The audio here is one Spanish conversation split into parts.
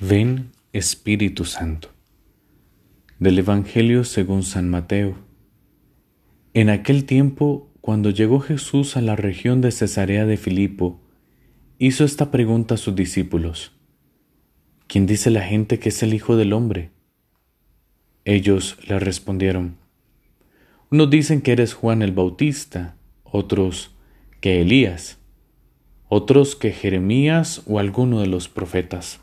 Ven Espíritu Santo. Del Evangelio según San Mateo. En aquel tiempo, cuando llegó Jesús a la región de Cesarea de Filipo, hizo esta pregunta a sus discípulos. ¿Quién dice la gente que es el Hijo del Hombre? Ellos le respondieron. Unos dicen que eres Juan el Bautista, otros que Elías, otros que Jeremías o alguno de los profetas.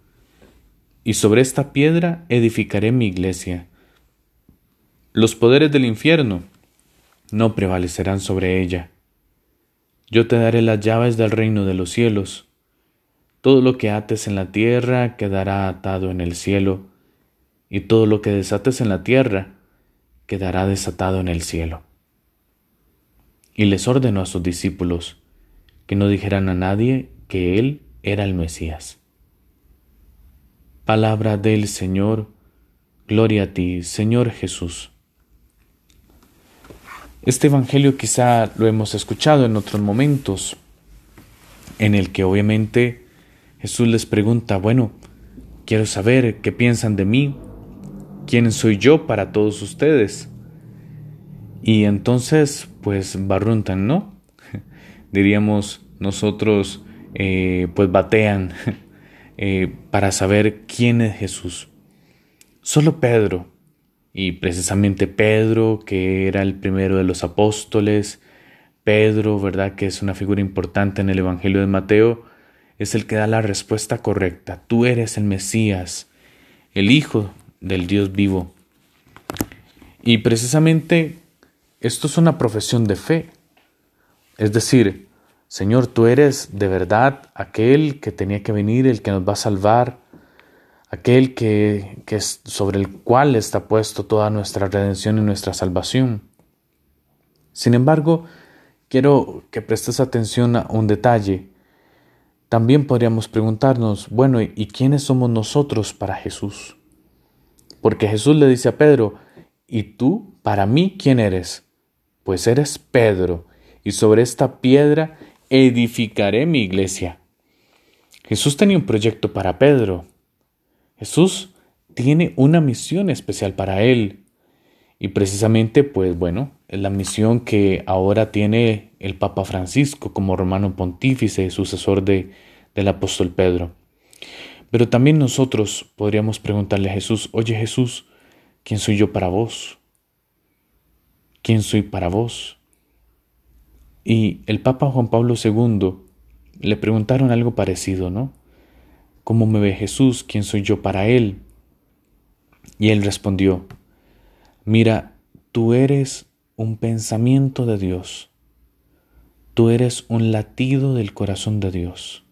y sobre esta piedra edificaré mi iglesia. Los poderes del infierno no prevalecerán sobre ella. Yo te daré las llaves del reino de los cielos. Todo lo que ates en la tierra quedará atado en el cielo, y todo lo que desates en la tierra quedará desatado en el cielo. Y les ordenó a sus discípulos que no dijeran a nadie que él era el Mesías. Palabra del Señor, gloria a ti, Señor Jesús. Este Evangelio quizá lo hemos escuchado en otros momentos, en el que obviamente Jesús les pregunta, bueno, quiero saber qué piensan de mí, quién soy yo para todos ustedes. Y entonces, pues barruntan, ¿no? Diríamos nosotros, eh, pues batean Eh, para saber quién es Jesús. Solo Pedro, y precisamente Pedro, que era el primero de los apóstoles, Pedro, ¿verdad? Que es una figura importante en el Evangelio de Mateo, es el que da la respuesta correcta. Tú eres el Mesías, el Hijo del Dios vivo. Y precisamente esto es una profesión de fe. Es decir, Señor, tú eres de verdad aquel que tenía que venir, el que nos va a salvar, aquel que, que es sobre el cual está puesto toda nuestra redención y nuestra salvación. Sin embargo, quiero que prestes atención a un detalle. También podríamos preguntarnos, bueno, ¿y quiénes somos nosotros para Jesús? Porque Jesús le dice a Pedro, ¿y tú para mí quién eres? Pues eres Pedro, y sobre esta piedra edificaré mi iglesia. Jesús tenía un proyecto para Pedro. Jesús tiene una misión especial para él. Y precisamente, pues bueno, es la misión que ahora tiene el Papa Francisco como romano pontífice, sucesor de, del apóstol Pedro. Pero también nosotros podríamos preguntarle a Jesús, oye Jesús, ¿quién soy yo para vos? ¿Quién soy para vos? Y el Papa Juan Pablo II le preguntaron algo parecido, ¿no? ¿Cómo me ve Jesús? ¿Quién soy yo para Él? Y él respondió, mira, tú eres un pensamiento de Dios, tú eres un latido del corazón de Dios.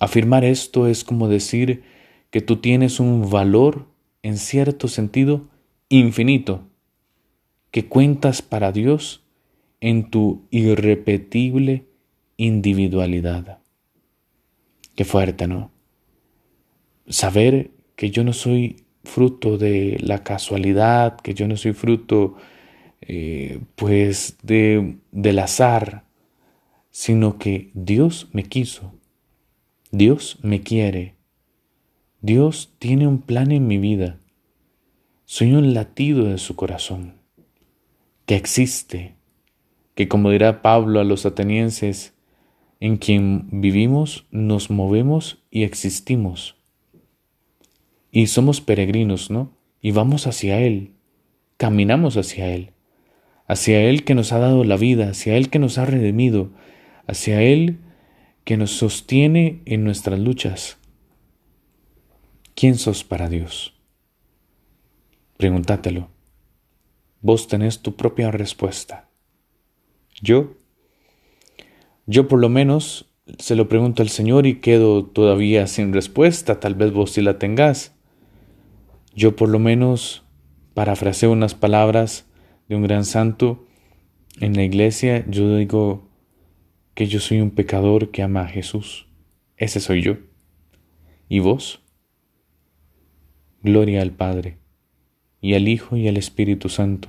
Afirmar esto es como decir que tú tienes un valor, en cierto sentido, infinito, que cuentas para Dios en tu irrepetible individualidad. Qué fuerte, ¿no? Saber que yo no soy fruto de la casualidad, que yo no soy fruto, eh, pues, de, del azar, sino que Dios me quiso, Dios me quiere, Dios tiene un plan en mi vida, soy un latido de su corazón, que existe, que como dirá Pablo a los atenienses, en quien vivimos, nos movemos y existimos. Y somos peregrinos, ¿no? Y vamos hacia Él, caminamos hacia Él, hacia Él que nos ha dado la vida, hacia Él que nos ha redimido, hacia Él que nos sostiene en nuestras luchas. ¿Quién sos para Dios? Pregúntatelo. Vos tenés tu propia respuesta. Yo, yo por lo menos se lo pregunto al Señor y quedo todavía sin respuesta, tal vez vos sí la tengas. Yo por lo menos parafraseo unas palabras de un gran santo en la iglesia, yo digo que yo soy un pecador que ama a Jesús. Ese soy yo. ¿Y vos? Gloria al Padre, y al Hijo y al Espíritu Santo,